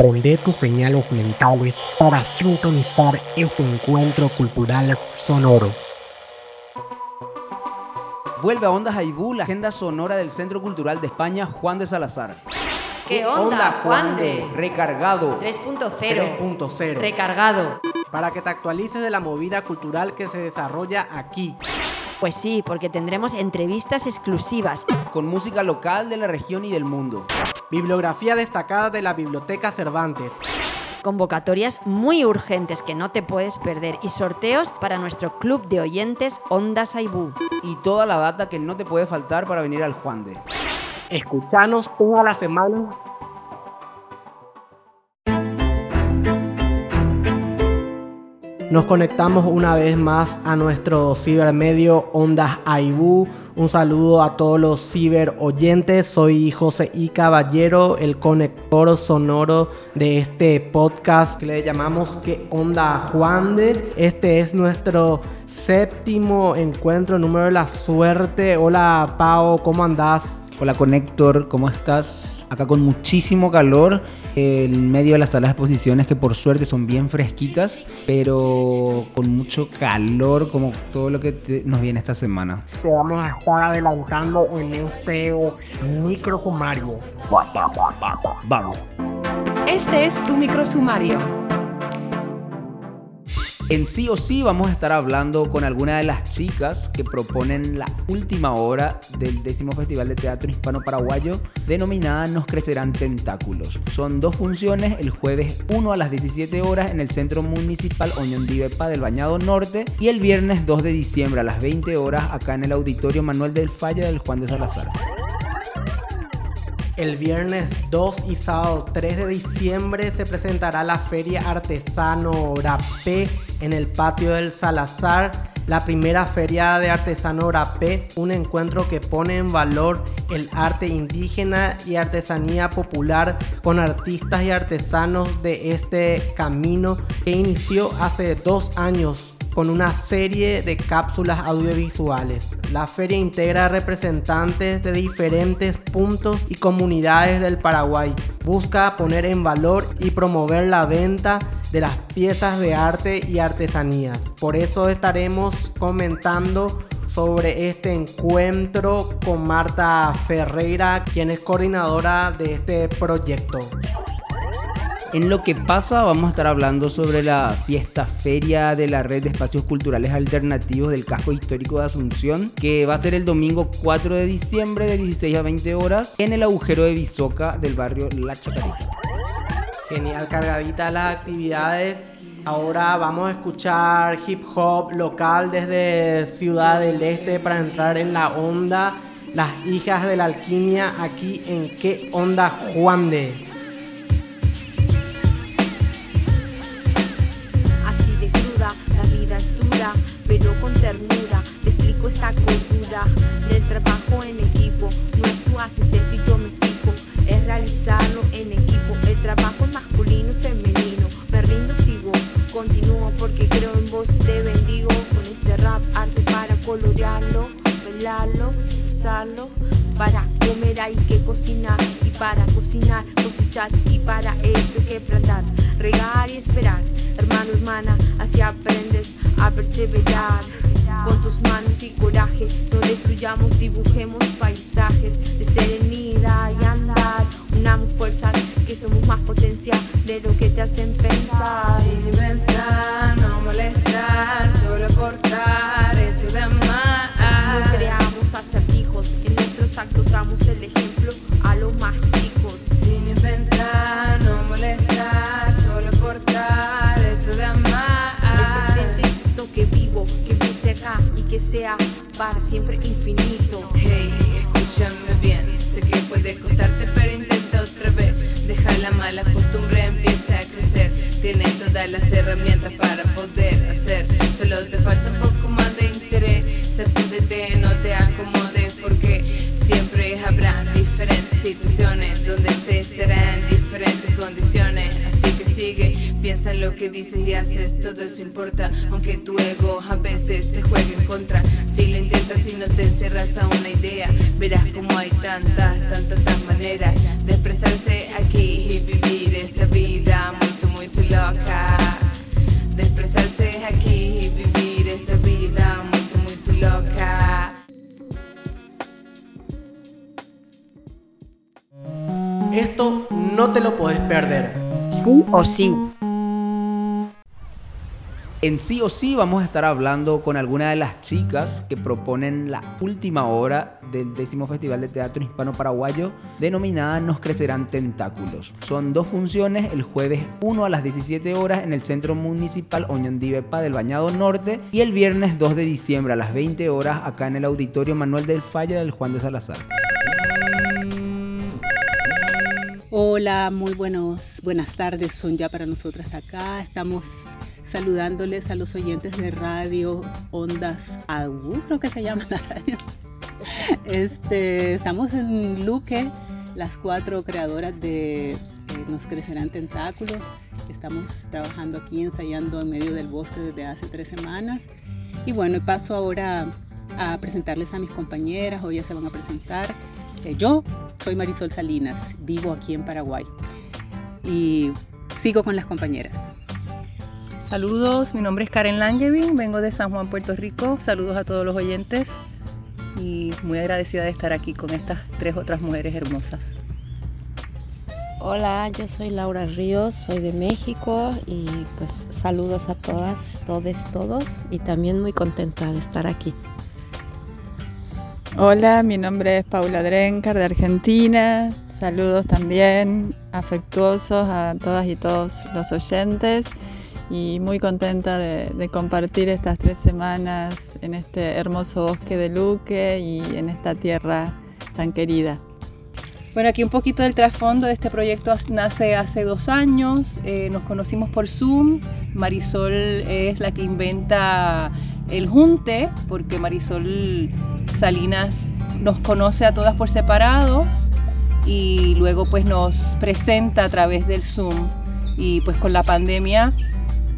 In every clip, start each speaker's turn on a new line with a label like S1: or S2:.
S1: Prende tus señales mentales para sintonizar este encuentro cultural sonoro.
S2: Vuelve a Ondas Aibú la agenda sonora del Centro Cultural de España Juan de Salazar.
S3: ¿Qué onda, Juan de?
S2: Recargado.
S3: 3.0.
S4: 3.0.
S3: Recargado.
S4: Para que te actualices de la movida cultural que se desarrolla aquí.
S3: Pues sí, porque tendremos entrevistas exclusivas.
S2: Con música local de la región y del mundo.
S4: Bibliografía destacada de la Biblioteca Cervantes.
S3: Convocatorias muy urgentes que no te puedes perder y sorteos para nuestro club de oyentes Ondas Aibú.
S2: Y toda la data que no te puede faltar para venir al Juan de.
S1: Escuchanos toda la semana
S4: Nos conectamos una vez más a nuestro cibermedio Ondas Aibú. Un saludo a todos los ciber oyentes. Soy José I. Caballero, el conector sonoro de este podcast que le llamamos Que Onda Juan de. Este es nuestro séptimo encuentro, número de la suerte. Hola Pau, ¿cómo andás?
S2: Hola Conector, ¿cómo estás? Acá con muchísimo calor en medio de las salas de exposiciones que por suerte son bien fresquitas, pero con mucho calor como todo lo que te- nos viene esta semana.
S1: te vamos a estar adelantando en este micro sumario. Vamos.
S5: Este es tu microsumario.
S2: En sí o sí vamos a estar hablando con alguna de las chicas que proponen la última hora del décimo Festival de Teatro Hispano-Paraguayo denominada Nos Crecerán Tentáculos. Son dos funciones, el jueves 1 a las 17 horas en el Centro Municipal Oñón Divepa del Bañado Norte y el viernes 2 de diciembre a las 20 horas acá en el Auditorio Manuel del Falla del Juan de Salazar.
S4: El viernes 2 y sábado 3 de diciembre se presentará la Feria Artesano Rapé en el patio del Salazar. La primera feria de artesano rapé, un encuentro que pone en valor el arte indígena y artesanía popular con artistas y artesanos de este camino que inició hace dos años con una serie de cápsulas audiovisuales. La feria integra representantes de diferentes puntos y comunidades del Paraguay. Busca poner en valor y promover la venta de las piezas de arte y artesanías. Por eso estaremos comentando sobre este encuentro con Marta Ferreira, quien es coordinadora de este proyecto.
S2: En lo que pasa vamos a estar hablando sobre la fiesta feria de la red de espacios culturales alternativos del casco histórico de Asunción, que va a ser el domingo 4 de diciembre de 16 a 20 horas en el agujero de Bisoca del barrio La Chacarita.
S4: Genial, cargadita las actividades. Ahora vamos a escuchar hip hop local desde Ciudad del Este para entrar en la onda. Las hijas de la alquimia aquí en qué onda Juan de.
S6: Pero con ternura. Te explico esta cultura del trabajo en equipo. No es tú haces esto y yo me fijo, es realizarlo en equipo. El trabajo masculino y femenino. Me rindo, sigo, continúo porque creo en vos. Te bendigo con este rap, arte para colorearlo, bailarlo, usarlo. Para comer hay que cocinar y para cocinar cosechar y para eso hay que plantar, regar y esperar. Hermano, hermana, así aprendes a perseverar. Con tus manos y coraje, no destruyamos, dibujemos paisajes de serenidad y andar. Unamos fuerzas que somos más potencia de lo que te hacen pensar.
S7: Sin inventar, no molestar, solo aportar
S6: actos damos el ejemplo a los más chicos.
S7: Sin inventar, no molestar, solo aportar esto de
S6: El
S7: amar.
S6: presente es esto que vivo, que empiece acá y que sea para siempre infinito.
S7: Hey, escúchame bien, sé que puede costarte, pero intenta otra vez. Deja la mala costumbre, empieza a crecer. Tienes todas las herramientas para poder hacer. Solo te falta un poco más de interés. Sacúdete, no te acomodes, situaciones donde se estará diferentes condiciones. Así que sigue, piensa en lo que dices y haces, todo eso importa, aunque tu ego a veces te juegue en contra. Si lo intentas y no te encerras a una idea, verás como hay tantas, tantas, tantas maneras de expresarse aquí y vivir esta vida
S4: muy,
S7: muy loca. De expresarse aquí y vivir esta vida muy, muy loca.
S4: Esto no te lo puedes perder.
S3: Sí o sí.
S2: En sí o sí vamos a estar hablando con alguna de las chicas que proponen la última hora del décimo Festival de Teatro Hispano Paraguayo denominada Nos Crecerán Tentáculos. Son dos funciones, el jueves 1 a las 17 horas en el Centro Municipal Oñondivepa del Bañado Norte y el viernes 2 de diciembre a las 20 horas acá en el Auditorio Manuel del Falla del Juan de Salazar.
S8: Hola, muy buenos, buenas tardes son ya para nosotras acá. Estamos saludándoles a los oyentes de radio Ondas AU, creo que se llama la radio. Este, estamos en Luque, las cuatro creadoras de eh, Nos Crecerán Tentáculos. Estamos trabajando aquí, ensayando en medio del bosque desde hace tres semanas. Y bueno, paso ahora a presentarles a mis compañeras, hoy ya se van a presentar. Eh, yo soy Marisol Salinas, vivo aquí en Paraguay y sigo con las compañeras.
S9: Saludos, mi nombre es Karen Langevin, vengo de San Juan, Puerto Rico. Saludos a todos los oyentes y muy agradecida de estar aquí con estas tres otras mujeres hermosas.
S10: Hola, yo soy Laura Ríos, soy de México y pues saludos a todas, todes, todos y también muy contenta de estar aquí.
S11: Hola, mi nombre es Paula Drencar de Argentina. Saludos también afectuosos a todas y todos los oyentes y muy contenta de, de, compartir estas tres semanas en este hermoso bosque de Luque y en esta tierra tan querida.
S9: Bueno, aquí un poquito del trasfondo de este proyecto nace hace dos años, eh, nos conocimos por Zoom, Marisol es la que inventa el junte, porque Marisol Salinas nos conoce a todas por separados y luego pues nos presenta a través del Zoom. Y pues con la pandemia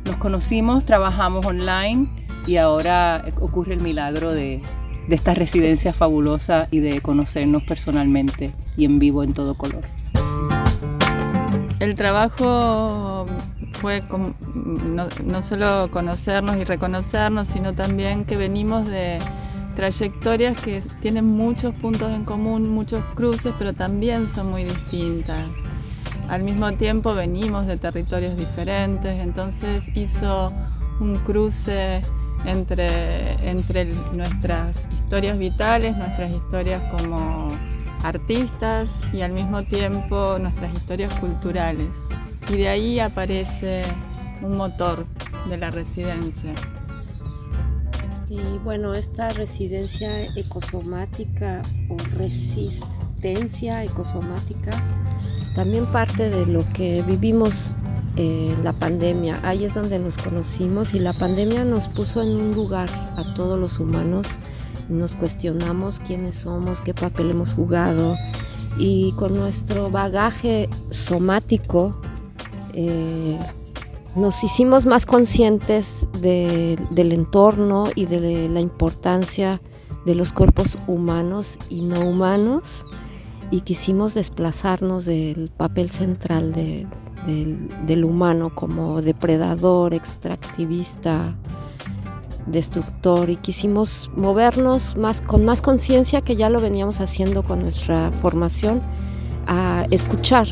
S9: nos conocimos, trabajamos online y ahora ocurre el milagro de, de esta residencia fabulosa y de conocernos personalmente y en vivo en todo color.
S11: El trabajo fue no, no, solo conocernos y reconocernos, sino también que venimos de trayectorias que tienen muchos puntos en común, muchos cruces, pero también son muy distintas. Al mismo tiempo venimos de territorios diferentes, entonces hizo un cruce entre, entre nuestras historias vitales, nuestras historias como artistas y al mismo tiempo nuestras historias culturales. Y de ahí aparece un motor de la residencia.
S10: Y bueno, esta residencia ecosomática o resistencia ecosomática también parte de lo que vivimos en la pandemia. Ahí es donde nos conocimos y la pandemia nos puso en un lugar a todos los humanos. Nos cuestionamos quiénes somos, qué papel hemos jugado y con nuestro bagaje somático eh, nos hicimos más conscientes de, del entorno y de la importancia de los cuerpos humanos y no humanos y quisimos desplazarnos del papel central de, del, humano como depredador, extractivista, destructor y quisimos movernos más con más conciencia que ya lo veníamos haciendo con nuestra formación a escuchar,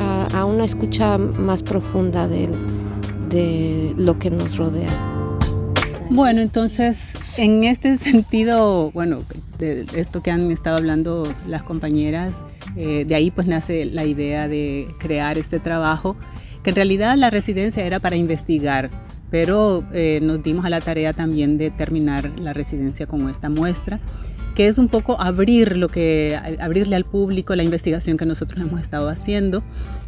S10: a, a una escucha más profunda de, de lo que nos rodea.
S8: Bueno, entonces, en este sentido, bueno, de esto que han estado hablando las compañeras, eh, de ahí pues nace la idea de crear este trabajo, que en realidad la residencia era para investigar, pero eh, nos dimos a la tarea también de terminar la residencia con esta muestra, que es un poco abrir lo que, abrirle al público la investigación que nosotros hemos estado haciendo.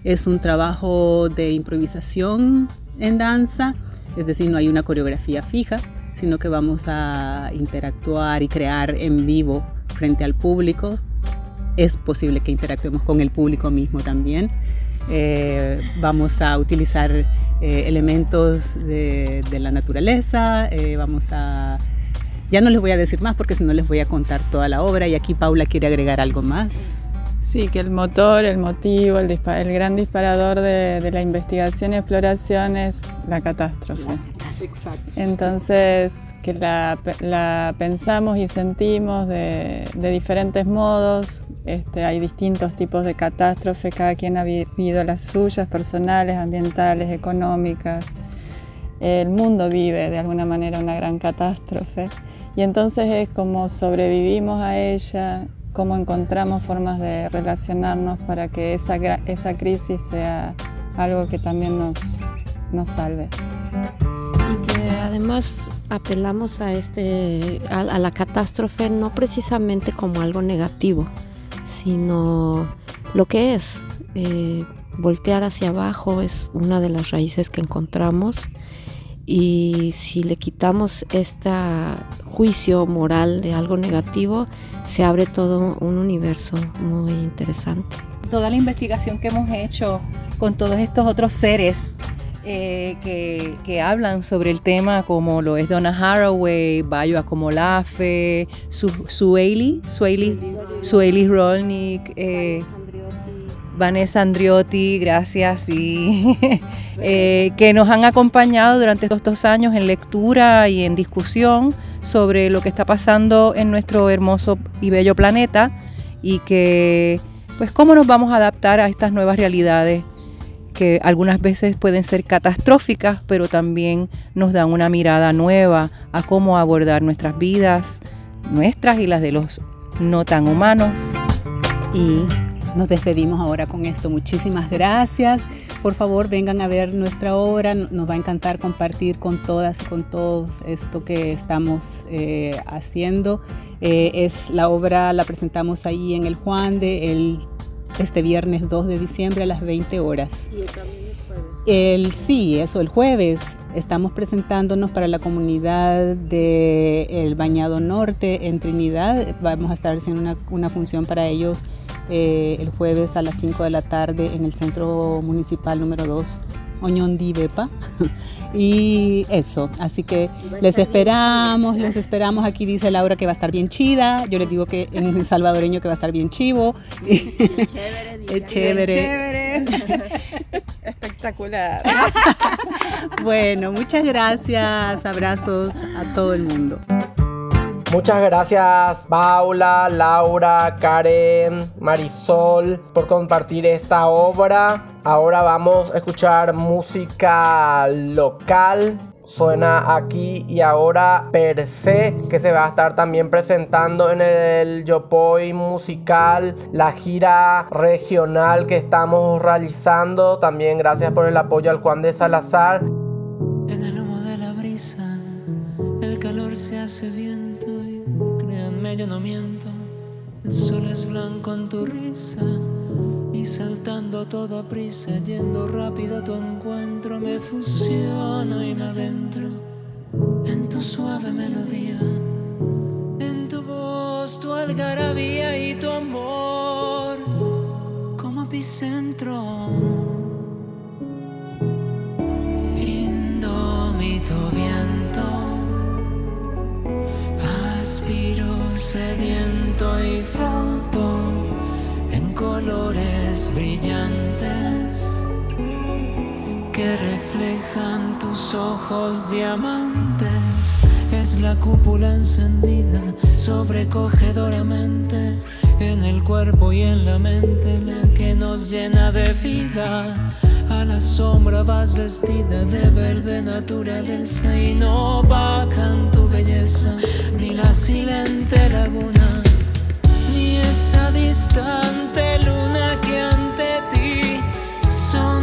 S8: Es un trabajo de improvisación en danza, es decir, no hay una coreografía fija, sino que vamos a interactuar y crear en vivo frente al público. Es posible que interactuemos con el público mismo también. Eh, vamos a utilizar eh, elementos de, la naturaleza, eh, vamos a... Ya no les voy a decir más porque si no les voy a contar toda la obra y aquí Paula quiere agregar algo más.
S11: Sí, que el motor, el motivo, el, el gran disparador de, de, la investigación y exploración es la catástrofe.
S8: Exacto.
S11: Entonces, que la, la pensamos y sentimos de, de diferentes modos. Este, hay distintos tipos de catástrofes, cada quien ha vivido las suyas, personales, ambientales, económicas. El mundo vive de alguna manera una gran catástrofe y entonces es como sobrevivimos a ella, cómo encontramos formas de relacionarnos para que esa, esa crisis sea algo que también nos, nos salve.
S10: Y que además apelamos a, este, a, la catástrofe no precisamente como algo negativo, sino lo que es. Eh, voltear hacia abajo es una de las raíces que encontramos y si le quitamos este juicio moral de algo negativo, se abre todo un universo muy interesante.
S9: Toda la investigación que hemos hecho con todos estos otros seres eh, que, hablan sobre el tema, como lo es Donna Haraway, Bayo Acomolafe, Su, Sueli, Sueli, Sueli Rolnik, eh, Vanessa Andriotti, gracias, y eh, que nos han acompañado durante estos dos años en lectura y en discusión sobre lo que está pasando en nuestro hermoso y bello planeta y que, pues, cómo nos vamos a adaptar a estas nuevas realidades que algunas veces pueden ser catastróficas, pero también nos dan una mirada nueva a cómo abordar nuestras vidas, nuestras y las de los no tan humanos.
S8: Y nos despedimos ahora con esto. Muchísimas gracias. Por favor, vengan a ver nuestra obra. Nos va a encantar compartir con todas y con todos esto que estamos eh, haciendo. Eh, es la obra, la presentamos ahí en el Juan de el, este viernes 2 de diciembre a las 20 horas. ¿Y el jueves? sí, eso, el jueves. Estamos presentándonos para la comunidad de El Bañado Norte en Trinidad. Vamos a estar haciendo una, una función para ellos eh, el jueves a las 5 de la tarde en el Centro Municipal número 2, Oñondi Bepa. y eso, así que les esperamos, les esperamos. Aquí dice Laura que va a estar bien chida. Yo les digo que en salvadoreño que va a estar bien chivo.
S9: chévere. chévere. Espectacular.
S8: bueno, muchas gracias. Abrazos a todo el mundo.
S4: Muchas gracias Paula, Laura, Karen, Marisol por compartir esta obra. Ahora vamos a escuchar música local. Suena aquí y ahora per se que se va a estar también presentando en el Yopoy musical, la gira regional que estamos realizando. También gracias por el apoyo al Juan de Salazar.
S12: Se hace bien yo no miento. El sol es blanco en tu risa y saltando toda prisa, yendo rápido a tu encuentro, me fusiono y me adentro en tu suave melodía, en tu voz, tu algarabía y tu amor como epicentro. Indómito viento sediento y floto en colores brillantes que reflejan tus ojos diamantes. Es la cúpula encendida sobrecogedoramente en el cuerpo y en la mente la que nos llena de vida. A la sombra vas vestida de verde naturaleza y no vacan tu belleza, ni la silente laguna, ni esa distante luna que ante ti son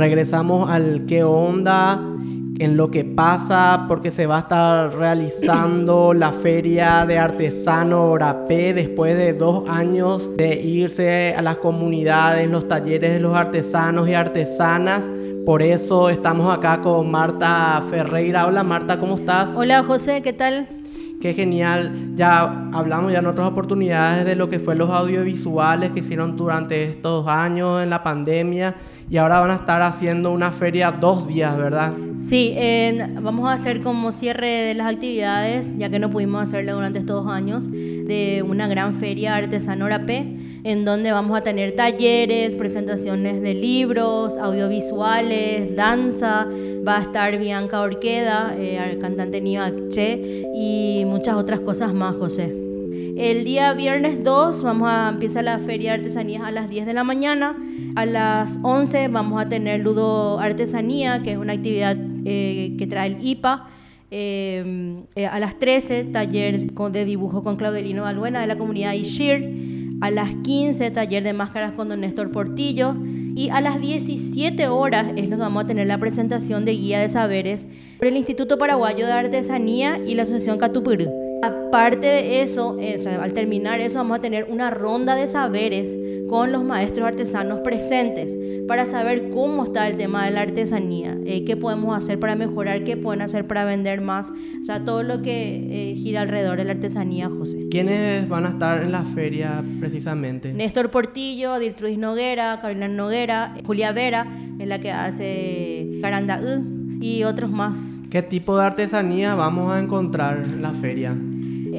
S4: regresamos al qué onda, en lo que pasa, porque se va a estar realizando la feria de artesano Orapé después de dos años de irse a las comunidades, los talleres de los artesanos y artesanas. Por eso estamos acá con Marta Ferreira. Hola Marta, ¿cómo estás?
S13: Hola José, ¿qué tal?
S4: Qué genial. Ya hablamos ya en otras oportunidades de lo que fue los audiovisuales que hicieron durante estos años en la pandemia y ahora van a estar haciendo una feria dos días, ¿verdad?
S13: Sí, vamos a hacer como cierre de las actividades, ya que no pudimos hacerlo durante estos dos años, de una gran feria artesanora P, en donde vamos a tener talleres, presentaciones de libros, audiovisuales, danza, va a estar Bianca Orqueda, eh, cantante Niva Che, y muchas otras cosas más, José. El día viernes 2 vamos a empezar la feria de artesanías a las 10 de la mañana. A las 11 vamos a tener Ludo Artesanía, que es una actividad eh, que trae el IPA. Eh, eh, a las 13, taller de dibujo con Claudelino Balbuena de la comunidad Ishir. A las 15, taller de máscaras con don Néstor Portillo. Y a las 17 horas es que vamos a tener la presentación de guía de saberes por el Instituto Paraguayo de Artesanía y la Asociación Catupurú. Aparte de eso, al terminar eso, vamos a tener una ronda de saberes con los maestros artesanos presentes para saber cómo está el tema de la artesanía, eh, qué podemos hacer para mejorar, qué pueden hacer para vender más, o sea, todo lo que eh, gira alrededor de la artesanía, José.
S4: ¿Quiénes van a estar en la feria precisamente?
S13: Néstor Portillo, Diltrudis Noguera, Carolina Noguera, Julia Vera, en la que hace Caranda y otros más.
S4: ¿Qué tipo de artesanía vamos a encontrar en la feria?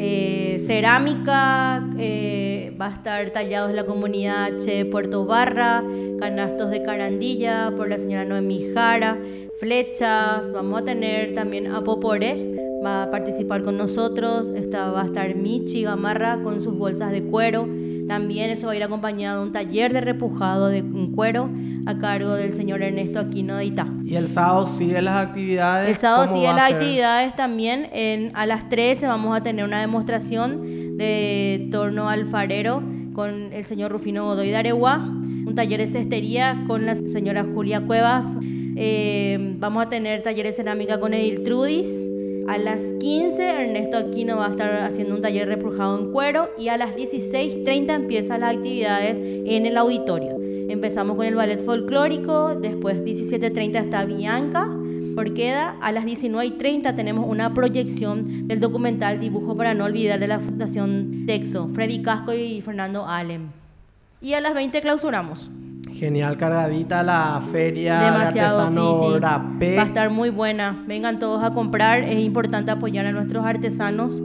S13: Eh, cerámica, eh, va a estar tallados la comunidad H Puerto Barra, canastos de carandilla por la señora Noemí Jara, flechas, vamos a tener también a Popore, va a participar con nosotros, Esta, va a estar Michi Gamarra con sus bolsas de cuero, también eso va a ir acompañado de un taller de repujado de cuero a cargo del señor Ernesto Aquino de Itá.
S4: ¿Y el sábado sigue las actividades?
S13: El sábado sigue las actividades también. En, a las 13 vamos a tener una demostración de torno alfarero con el señor Rufino Godoy de Aregua, un taller de cestería con la señora Julia Cuevas. Eh, vamos a tener taller de cerámica con Edil Trudis a las 15 Ernesto Aquino va a estar haciendo un taller repujado en cuero y a las 16.30 empiezan las actividades en el auditorio. Empezamos con el ballet folclórico, después 17.30 está Bianca Orqueda, a las 19.30 tenemos una proyección del documental Dibujo para no olvidar de la Fundación Texo, Freddy Casco y Fernando Alem. Y a las 20 clausuramos.
S4: Genial cargadita la feria
S13: Demasiado, de sí, Va a estar muy buena. Vengan todos a comprar. Es importante apoyar a nuestros artesanos.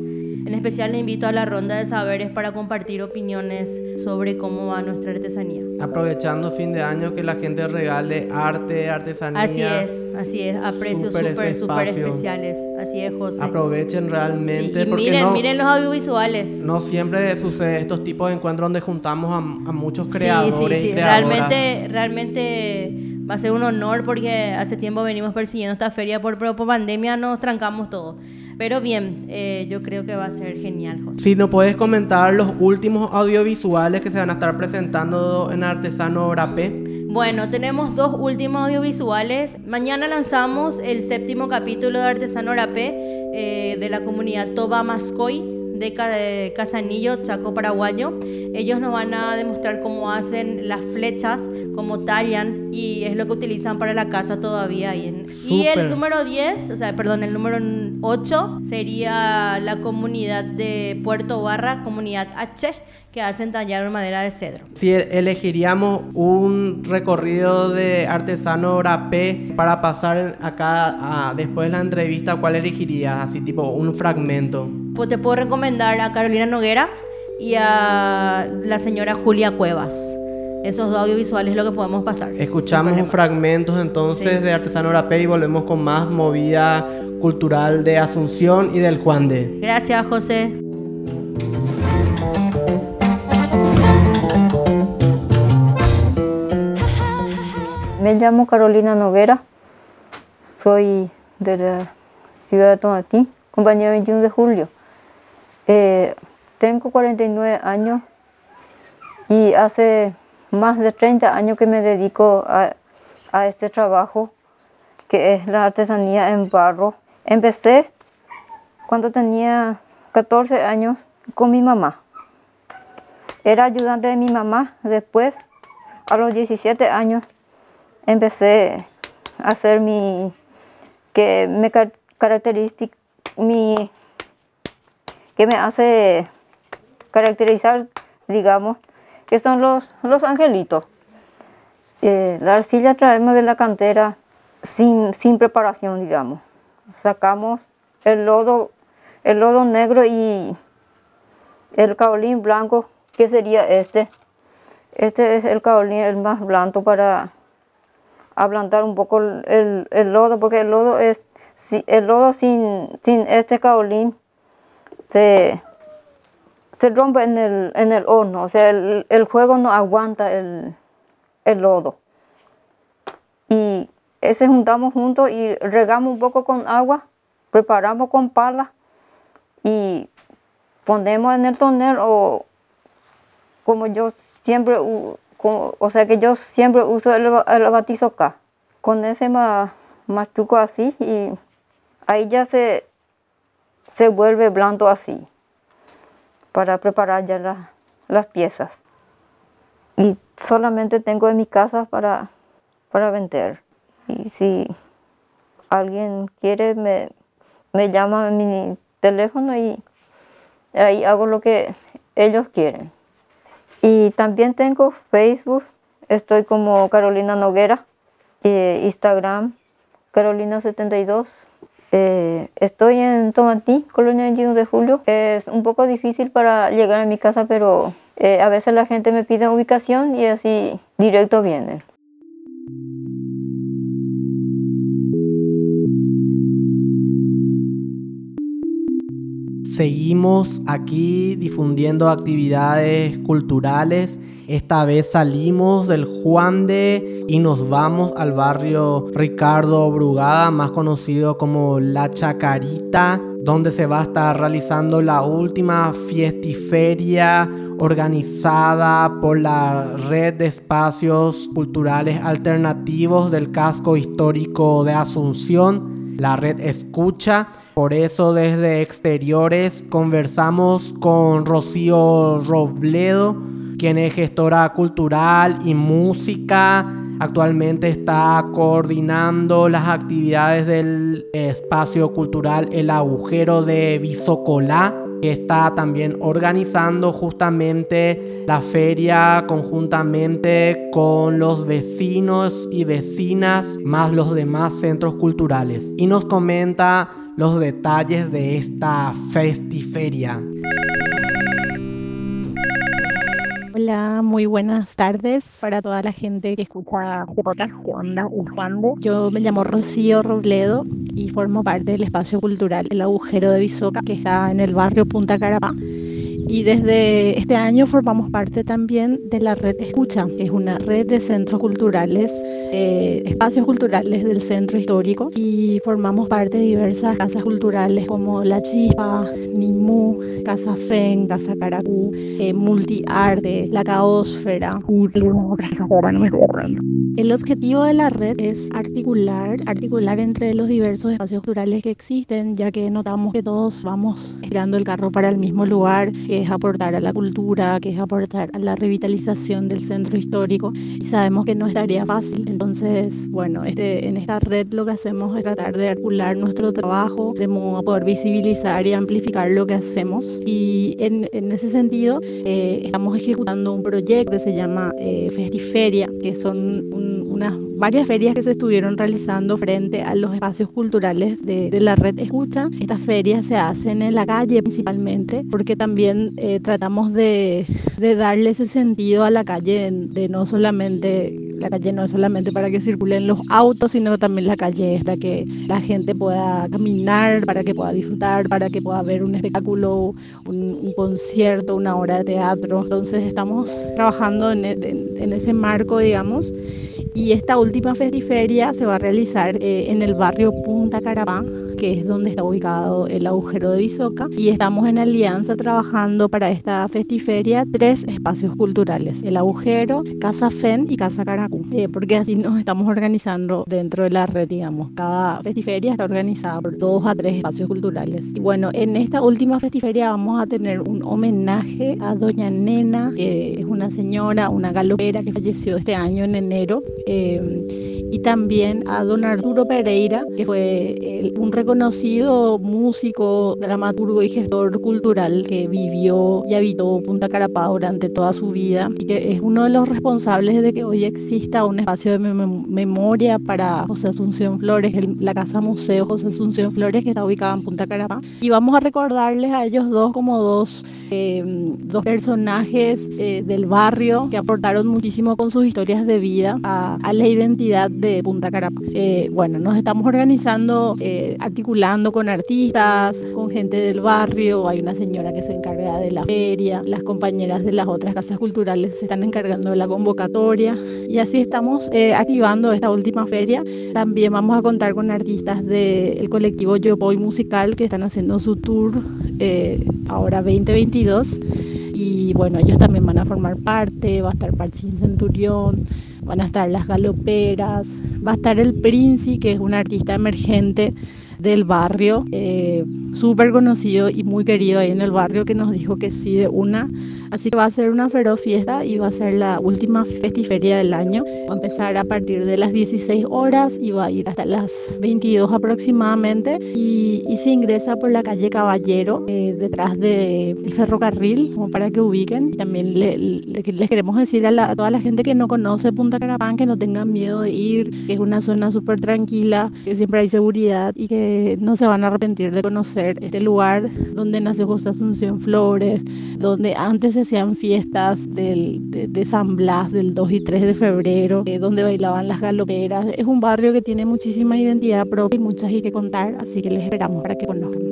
S13: En especial les invito a la ronda de saberes para compartir opiniones sobre cómo va nuestra artesanía.
S4: Aprovechando fin de año que la gente regale arte, artesanía.
S13: Así es, así es, a precios súper, súper especiales. Así es, José.
S4: Aprovechen realmente.
S13: y miren, miren los audiovisuales.
S4: No siempre sucede estos tipos de encuentros donde juntamos a, muchos creadores. Sí, sí, sí.
S13: realmente, realmente va a ser un honor porque hace tiempo venimos persiguiendo esta feria por, por pandemia, nos trancamos todo. Pero bien, eh, yo creo que va a ser genial, José.
S4: Si nos puedes comentar los últimos audiovisuales que se van a estar presentando en Artesano P.
S13: Bueno, tenemos dos últimos audiovisuales. Mañana lanzamos el séptimo capítulo de Artesano P eh, de la comunidad Toba Mascoy de Casanillo, Chaco Paraguayo. Ellos nos van a demostrar cómo hacen las flechas, cómo tallan y es lo que utilizan para la casa todavía. Y, y el número 10, o sea, perdón, el número 8 sería la comunidad de Puerto Barra, comunidad H que hacen tallar madera de cedro.
S4: Si elegiríamos un recorrido de artesano rapé para pasar acá después de la entrevista, ¿cuál elegirías? Así tipo un fragmento.
S13: Pues te puedo recomendar a Carolina Noguera y a la señora Julia Cuevas. Esos dos audiovisuales es lo que podemos pasar.
S4: Escuchamos un fragmento entonces de Artesano Rapé y volvemos con más movida cultural de Asunción y del Juan de.
S13: Gracias, José.
S14: Me llamo Carolina Noguera, soy de la ciudad de Tomatín, compañía 21 de julio. Eh, tengo 49 años y hace más de 30 años que me dedico a este trabajo que es la artesanía en barro. Empecé cuando tenía 14 años con mi mamá. Era ayudante de mi mamá. Después, a los 17 años, empecé a hacer mi, que me caracteriza, mi, que me hace caracterizar, digamos, que son los, los angelitos. Eh, la arcilla traemos de la cantera sin, sin preparación, digamos. Sacamos el lodo, el lodo negro y el caolín blanco, que sería este. Este es el caolín el más blanco para ablandar un poco el, el, lodo, porque el lodo es el lodo sin, sin este caolín se, se rompe en el, en el horno, o sea, el, el juego no aguanta el, el lodo. Y ese juntamos juntos y regamos un poco con agua, preparamos con pala y ponemos en el tonel o como yo siempre, o sea que yo siempre uso el, el batizo. Con ese machuco así y ahí ya se, se vuelve blando así para preparar ya las piezas. Y solamente tengo en mi casa para, para vender. Y si alguien quiere, me, me llama a mi teléfono y ahí hago lo que ellos quieren. Y también tengo Facebook, estoy como Carolina Noguera, eh, Instagram Carolina72. Eh, estoy en Tomatí, Colonia 21 de Julio. Es un poco difícil para llegar a mi casa, pero eh, a veces la gente me pide ubicación y así directo vienen.
S4: Seguimos aquí difundiendo actividades culturales. Esta vez salimos del Juan de y nos vamos al barrio Ricardo Brugada, más conocido como La Chacarita, donde se va a estar realizando la última fiestiferia organizada por la Red de Espacios Culturales Alternativos del Casco Histórico de Asunción, la red Escucha por eso desde exteriores conversamos con Rocío Robledo, quien es gestora cultural y música. Actualmente está coordinando las actividades del espacio cultural El Agujero de Bisocolá, que está también organizando justamente la feria conjuntamente con los vecinos y vecinas, más los demás centros culturales. Y nos comenta los detalles de esta festiferia.
S15: Hola, muy buenas tardes para toda la gente que escucha podcast Onda Yo me llamo Rocío Robledo y formo parte del espacio cultural El Agujero de Bisoca, que está en el barrio Punta Carapá. Y desde este año formamos parte también de la red Escucha, que es una red de centros culturales, eh, espacios culturales del centro histórico. Y formamos parte de diversas casas culturales como La Chispa, Nimú, Casa Fen, Casa Caracú, eh, Multiarte, La Caosfera, El objetivo de la red es articular, articular entre los diversos espacios culturales que existen, ya que notamos que todos vamos estirando el carro para el mismo lugar que es aportar a la cultura, que es aportar a la revitalización del centro histórico. Y sabemos que no es tarea fácil. Entonces, bueno, este, en esta red lo que hacemos es tratar de articular nuestro trabajo de modo a poder visibilizar y amplificar lo que hacemos. Y en, en ese sentido, eh, estamos ejecutando un proyecto que se llama eh, Festiferia, que son unas varias ferias que se estuvieron realizando frente a los espacios culturales de, de la red Escucha. Estas ferias se hacen en la calle principalmente, porque también eh, tratamos de, darle ese sentido a la calle, de no solamente, la calle no es solamente para que circulen los autos, sino también la calle es para que la gente pueda caminar, para que pueda disfrutar, para que pueda ver un espectáculo, un, concierto, una obra de teatro. Entonces estamos trabajando en, en ese marco, digamos. Y esta última festiferia se va a realizar eh, en el barrio Punta Carapán, que es donde está ubicado el agujero de Bisoca. Y estamos en alianza trabajando para esta festiferia tres espacios culturales, el agujero, Casa FEN y Casa Caracú, eh, porque así nos estamos organizando dentro de la red, digamos. Cada festiferia está organizada por dos a tres espacios culturales. Y bueno, en esta última festiferia vamos a tener un homenaje a Doña Nena, que es una señora, una galopera que falleció este año en enero. Eh, y también a don Arturo Pereira, que fue un reconocido músico, dramaturgo y gestor cultural que vivió y habitó Punta Carapá durante toda su vida y que es uno de los responsables de que hoy exista un espacio de memoria para José Asunción Flores, la Casa Museo José Asunción Flores que está ubicada en Punta Carapá. Y vamos a recordarles a ellos dos como dos Em, dos personajes eh, del barrio que aportaron muchísimo con sus historias de vida a, la identidad de Punta Carapa. Eh, bueno, nos estamos organizando, eh, articulando con artistas, con gente del barrio, hay una señora que se encarga de la feria, las compañeras de las otras casas culturales se están encargando de la convocatoria. Y así estamos activando esta última feria. También vamos a contar con artistas del colectivo Yo Boy Musical que están haciendo su tour ahora 2021 y bueno, ellos también van a formar parte, va a estar Parchín Centurión, van a estar las galoperas, va a estar el Princi, que es un artista emergente del barrio, eh, súper conocido y muy querido ahí en el barrio, que nos dijo que sí de una. Así que va a ser una feroz fiesta y va a ser la última festiferia del año. Va a empezar a partir de las 16 horas y va a ir hasta las 22 aproximadamente. Y, se ingresa por la calle Caballero, eh, detrás del ferrocarril, como para que ubiquen. Y también les queremos decir a, toda la gente que no conoce Punta Carapán que no tengan miedo de ir, que es una zona súper tranquila, que siempre hay seguridad y que no se van a arrepentir de conocer este lugar donde nació José Asunción Flores, donde antes se hacían fiestas del, de, San Blas del 2 y 3 de febrero, eh, donde bailaban las galoperas. Es un barrio que tiene muchísima identidad propia y muchas hay que contar, así que les esperamos para que conozcan.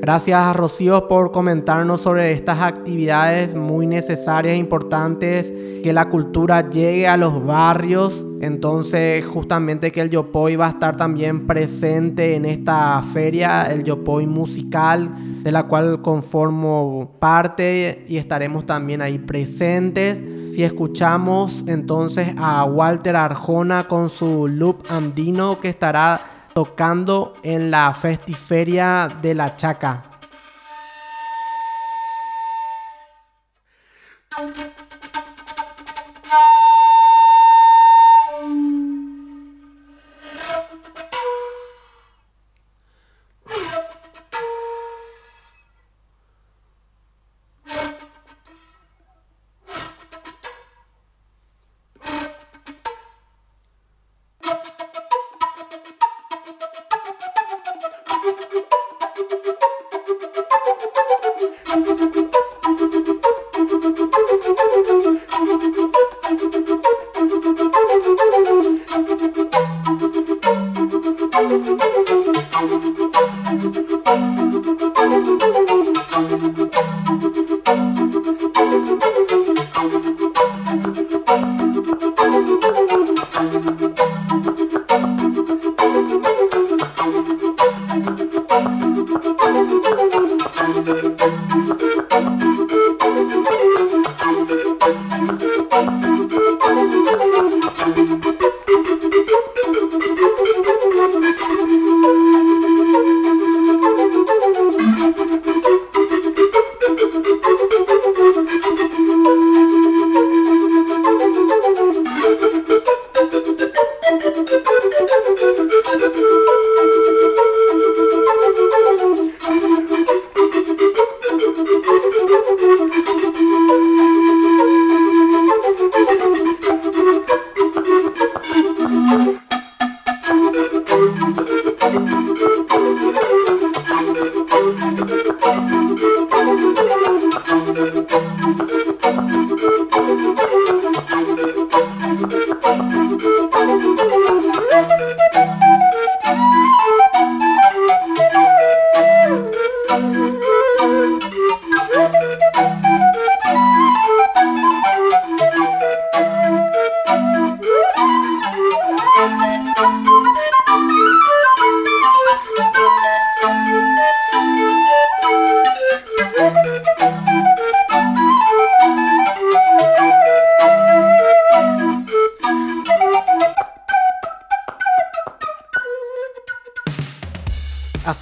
S4: Gracias a Rocío por comentarnos sobre estas actividades muy necesarias e importantes, que la cultura llegue a los barrios. Entonces, justamente que el Yopoy va a estar también presente en esta feria, el Yopoy musical, de la cual conformo parte y estaremos también ahí presentes. Si escuchamos entonces a Walter Arjona con su loop andino que estará tocando en la festiferia de la Chaca.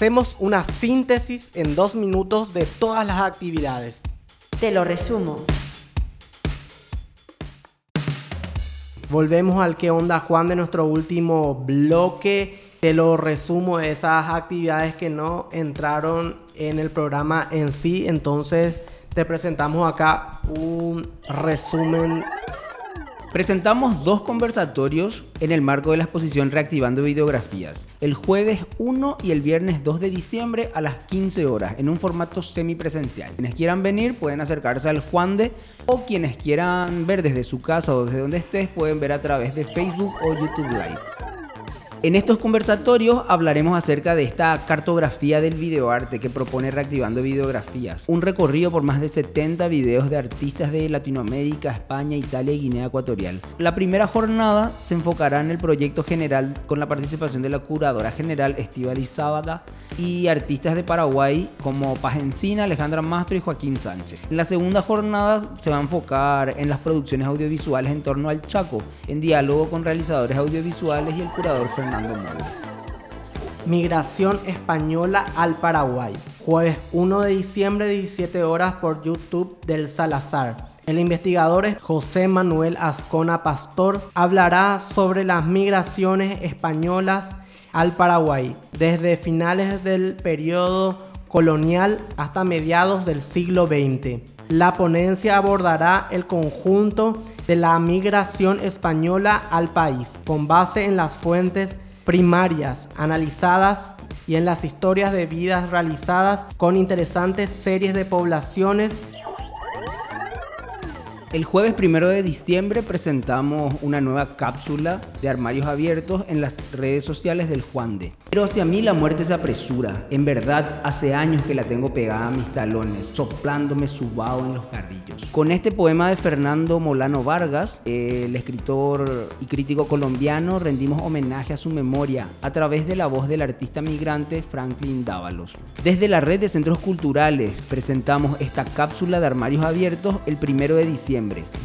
S4: Hacemos una síntesis en dos minutos de todas las actividades.
S3: Te lo resumo.
S4: Volvemos al que onda Juan de nuestro último bloque. Te lo resumo de esas actividades que no entraron en el programa en sí. Entonces te presentamos acá un resumen
S2: Presentamos dos conversatorios en el marco de la exposición Reactivando Videografías, el jueves 1 y el viernes 2 de diciembre a las 15 horas, en un formato semipresencial. Quienes quieran venir pueden acercarse al Juan de o quienes quieran ver desde su casa o desde donde estés pueden ver a través de Facebook o YouTube Live. En estos conversatorios hablaremos acerca de esta cartografía del videoarte que propone Reactivando Videografías, un recorrido por más de 70 videos de artistas de Latinoamérica, España, Italia y Guinea Ecuatorial. La primera jornada se enfocará en el proyecto general con la participación de la curadora general Estival Sábada y artistas de Paraguay como Paz Encina, Alejandra Mastro y Joaquín Sánchez. La segunda jornada se va a enfocar en las producciones audiovisuales en torno al Chaco, en diálogo con realizadores audiovisuales y el curador Fernando
S4: Migración española al Paraguay. Jueves 1 de diciembre, 17 horas por YouTube del Salazar. El investigador José Manuel Ascona Pastor hablará sobre las migraciones españolas al Paraguay desde finales del periodo colonial hasta mediados del siglo XX. La ponencia abordará el conjunto de la migración española al país, con base en las fuentes primarias analizadas y en las historias de vidas realizadas con interesantes series de poblaciones
S2: el jueves primero de diciembre presentamos una nueva cápsula de armarios abiertos en las redes sociales del Juan de. Pero hacia mí la muerte se apresura. En verdad, hace años que la tengo pegada a mis talones, soplándome su vaho en los carrillos. Con este poema de Fernando Molano Vargas, el escritor y crítico colombiano, rendimos homenaje a su memoria a través de la voz del artista migrante Franklin Dávalos. Desde la red de centros culturales presentamos esta cápsula de armarios abiertos el primero de diciembre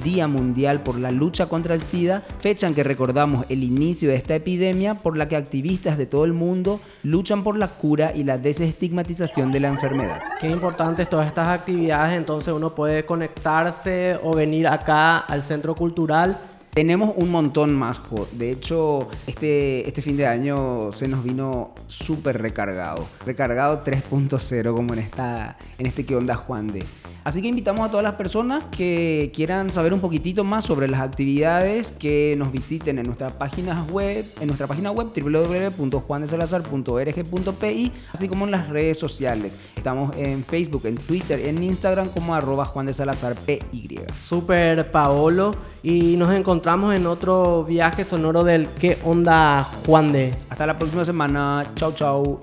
S2: Día Mundial por la Lucha contra el SIDA, fecha en que recordamos el inicio de esta epidemia por la que activistas de todo el mundo luchan por la cura y la desestigmatización de la enfermedad.
S4: Qué importantes todas estas actividades, entonces uno puede conectarse o venir acá al centro cultural
S2: tenemos un montón más, de hecho, este, este fin de año se nos vino súper recargado. Recargado 3.0 como en, esta, en este que onda Juan de. Así que invitamos a todas las personas que quieran saber un poquitito más sobre las actividades que nos visiten en nuestra página web, en nuestra página web www.juandesalazar.org.pi, así como en las redes sociales. Estamos en Facebook, en Twitter, en Instagram como arroba Juan de Salazar PY.
S4: Super Paolo y nos en otro viaje sonoro del ¿Qué onda Juan de?
S2: Hasta la próxima semana. Chau chau.